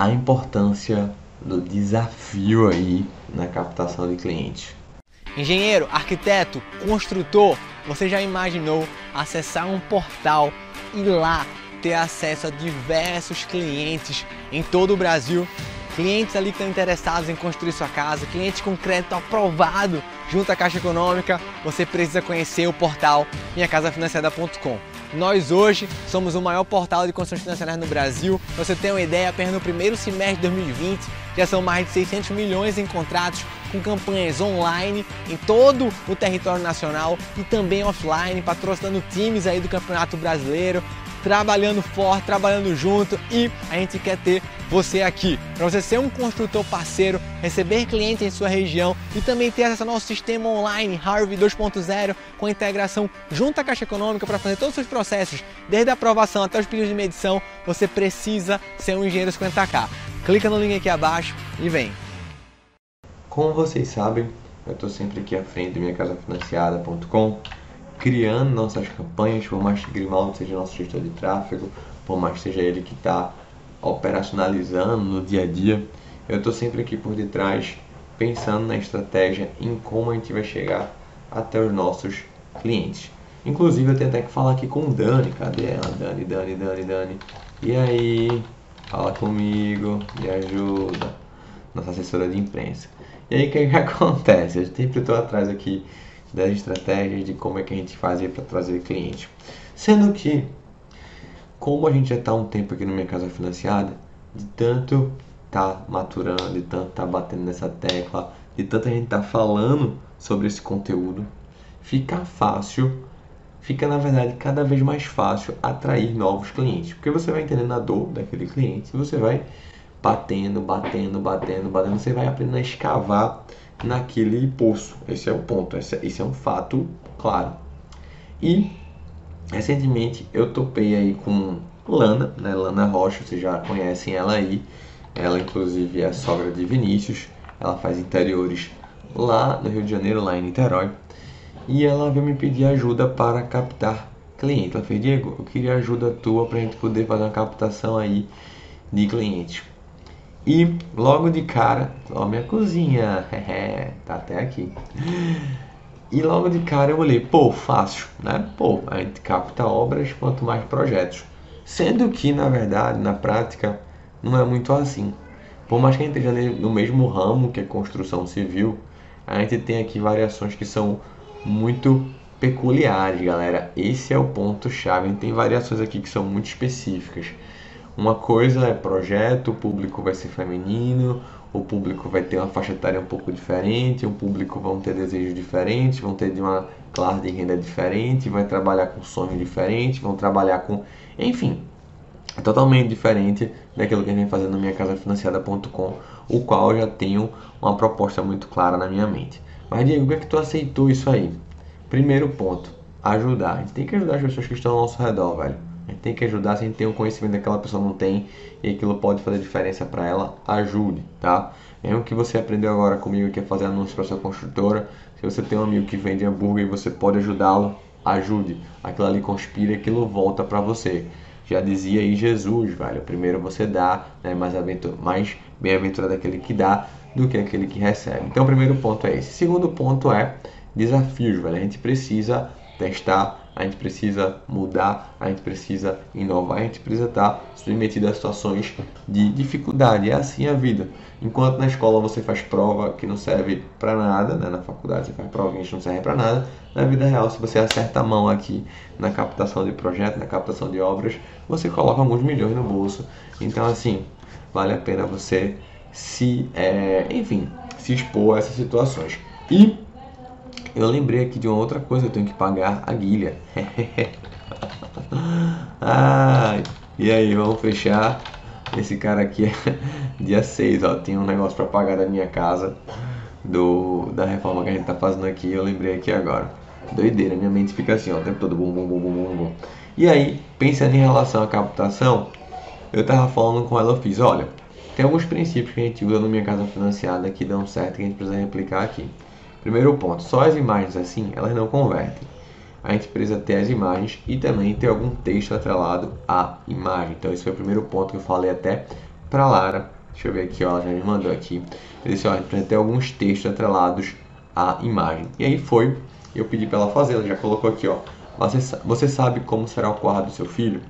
a importância do desafio aí na captação de clientes. Engenheiro, arquiteto, construtor, você já imaginou acessar um portal e lá ter acesso a diversos clientes em todo o Brasil? Clientes ali que estão interessados em construir sua casa, clientes com crédito aprovado junto à Caixa Econômica, você precisa conhecer o portal minhacasafinanciada.com. Nós hoje somos o maior portal de construções financeiras no Brasil. Você tem uma ideia, apenas no primeiro semestre de 2020 já são mais de 600 milhões em contratos com campanhas online em todo o território nacional e também offline, patrocinando times aí do Campeonato Brasileiro, trabalhando forte, trabalhando junto e a gente quer ter você aqui. Para você ser um construtor parceiro, receber clientes em sua região e também ter acesso ao nosso sistema online Harvey 2.0 com integração junto à Caixa Econômica para fazer todos os seus processos, desde a aprovação até os pedidos de medição, você precisa ser um engenheiro 50k. Clica no link aqui abaixo e vem. Como vocês sabem, eu estou sempre aqui à frente do minhacasafinanciada.com criando nossas campanhas, por mais que Grimaldo seja nosso gestor de tráfego, por mais que seja ele que está operacionalizando no dia a dia, eu estou sempre aqui por detrás pensando na estratégia, em como a gente vai chegar até os nossos clientes. Inclusive eu tenho até que falar aqui com o Dani, cadê ela? Dani, Dani, Dani, Dani. E aí, fala comigo, me ajuda. Nossa assessora de imprensa. E aí o que, que acontece? Eu sempre estou atrás aqui das estratégias de como é que a gente fazia para trazer cliente. Sendo que, como a gente já está um tempo aqui no Minha Casa Financiada, de tanto tá maturando, de tanto tá batendo nessa tecla, de tanto a gente tá falando sobre esse conteúdo, fica fácil, fica na verdade cada vez mais fácil atrair novos clientes, porque você vai entendendo a dor daquele cliente e você vai batendo, batendo, batendo, batendo, você vai aprendendo a escavar naquele poço. Esse é o ponto, esse, esse é um fato claro. E recentemente eu topei aí com Lana, né? Lana Rocha, vocês já conhecem ela aí. Ela inclusive é sogra de Vinícius. Ela faz interiores lá no Rio de Janeiro, lá em Niterói. E ela veio me pedir ajuda para captar cliente. Ela fez, Diego, eu queria ajuda tua para a gente poder fazer uma captação aí de clientes. E logo de cara, ó, minha cozinha, tá até aqui. E logo de cara eu olhei, pô, fácil, né? Pô, a gente capta obras quanto mais projetos. Sendo que, na verdade, na prática, não é muito assim. Por mais que a gente esteja no mesmo ramo que é construção civil, a gente tem aqui variações que são muito peculiares, galera. Esse é o ponto chave. Tem variações aqui que são muito específicas. Uma coisa é projeto, o público vai ser feminino, o público vai ter uma faixa etária um pouco diferente, o público vão ter desejos diferentes, vão ter de uma classe de renda diferente, vai trabalhar com sonhos diferentes, vão trabalhar com, enfim, é totalmente diferente daquilo que a gente vem fazendo no minhacasafinanciada.com, o qual eu já tenho uma proposta muito clara na minha mente. Mas Diego, como é que tu aceitou isso aí? Primeiro ponto, ajudar. A gente tem que ajudar as pessoas que estão ao nosso redor, velho. Tem que ajudar se a gente tem um conhecimento que aquela pessoa não tem e aquilo pode fazer diferença para ela, ajude, tá? Mesmo que você aprendeu agora comigo que é fazer anúncio para sua construtora, se você tem um amigo que vende hambúrguer e você pode ajudá-lo, ajude. Aquilo ali conspira aquilo volta para você. Já dizia aí Jesus, velho. Primeiro você dá, né? mais, mais bem-aventurado aquele que dá do que aquele que recebe. Então, o primeiro ponto é esse. Segundo ponto é desafios, velho. A gente precisa testar, a gente precisa mudar, a gente precisa inovar, a gente precisa estar submetido a situações de dificuldade. É assim a vida. Enquanto na escola você faz prova que não serve para nada, né? na faculdade você faz prova que não serve para nada, na vida real, se você acerta a mão aqui na captação de projetos, na captação de obras, você coloca alguns milhões no bolso. Então, assim, vale a pena você se, é, enfim, se expor a essas situações. E eu lembrei aqui de uma outra coisa, eu tenho que pagar a guilha. ah, e aí, vamos fechar. Esse cara aqui é dia 6, ó, tem um negócio para pagar da minha casa do da reforma que a gente tá fazendo aqui, eu lembrei aqui agora. Doideira, minha mente fica assim, ó, o tempo todo bum bum bum bum bum. E aí, pensando em relação à captação, eu tava falando com ela, eu fiz, olha, tem alguns princípios que a gente usa no minha casa financiada que dão certo que a gente precisa replicar aqui. Primeiro ponto, só as imagens assim, elas não convertem. A gente precisa ter as imagens e também ter algum texto atrelado à imagem. Então esse foi o primeiro ponto que eu falei até para Lara. Deixa eu ver aqui, ó, ela já me mandou aqui. Ele disse, ó, a gente precisa ter alguns textos atrelados à imagem. E aí foi, eu pedi para ela fazer, ela já colocou aqui, ó. Você, sabe como será o quarto do seu filho?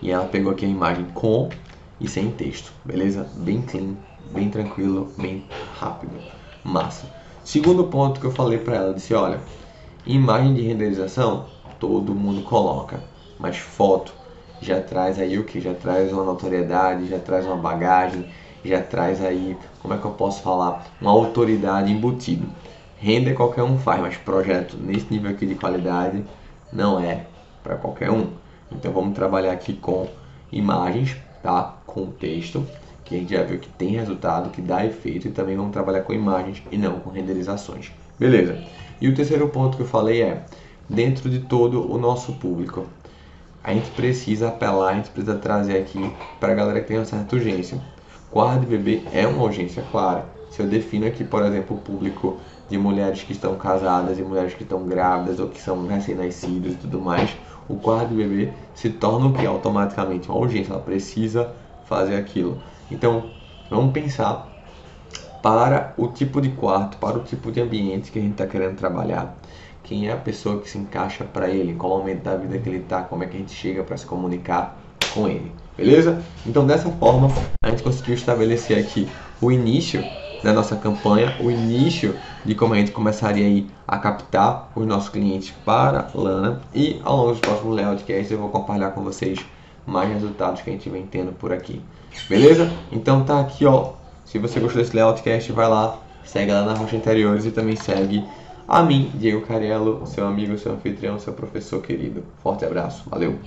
E ela pegou aqui a imagem com e sem texto, beleza? Bem clean, bem tranquilo, bem rápido. Massa. Segundo ponto que eu falei para ela, disse, olha, imagem de renderização todo mundo coloca, mas foto já traz aí o que? Já traz uma notoriedade, já traz uma bagagem, já traz aí, como é que eu posso falar? Uma autoridade embutida. Render qualquer um faz, mas projeto nesse nível aqui de qualidade não é para qualquer um. Então vamos trabalhar aqui com imagens, tá? Com texto, a gente já viu que tem resultado, que dá efeito, e também vamos trabalhar com imagens e não com renderizações. Beleza? E o terceiro ponto que eu falei é, dentro de todo o nosso público, a gente precisa apelar, a gente precisa trazer aqui para a galera que tem uma certa urgência. Quarto de bebê é uma urgência, claro. Se eu defino aqui, por exemplo, o público de mulheres que estão casadas e mulheres que estão grávidas ou que são recém-nascidos e tudo mais, o quarto de bebê se torna o que? Automaticamente uma urgência, ela precisa fazer aquilo. Então, vamos pensar para o tipo de quarto, para o tipo de ambiente que a gente está querendo trabalhar. Quem é a pessoa que se encaixa para ele, qual momento da vida que ele está, como é que a gente chega para se comunicar com ele, beleza? Então dessa forma a gente conseguiu estabelecer aqui o início da nossa campanha, o início de como a gente começaria aí a captar os nossos clientes para Lana. E ao longo dos próximos layoutcasts eu vou compartilhar com vocês mais resultados que a gente vem tendo por aqui, beleza? Então tá aqui ó, se você gostou desse layoutcast vai lá, segue lá na Rocha Interiores e também segue a mim, Diego Cariello, seu amigo, seu anfitrião, seu professor querido. Forte abraço, valeu!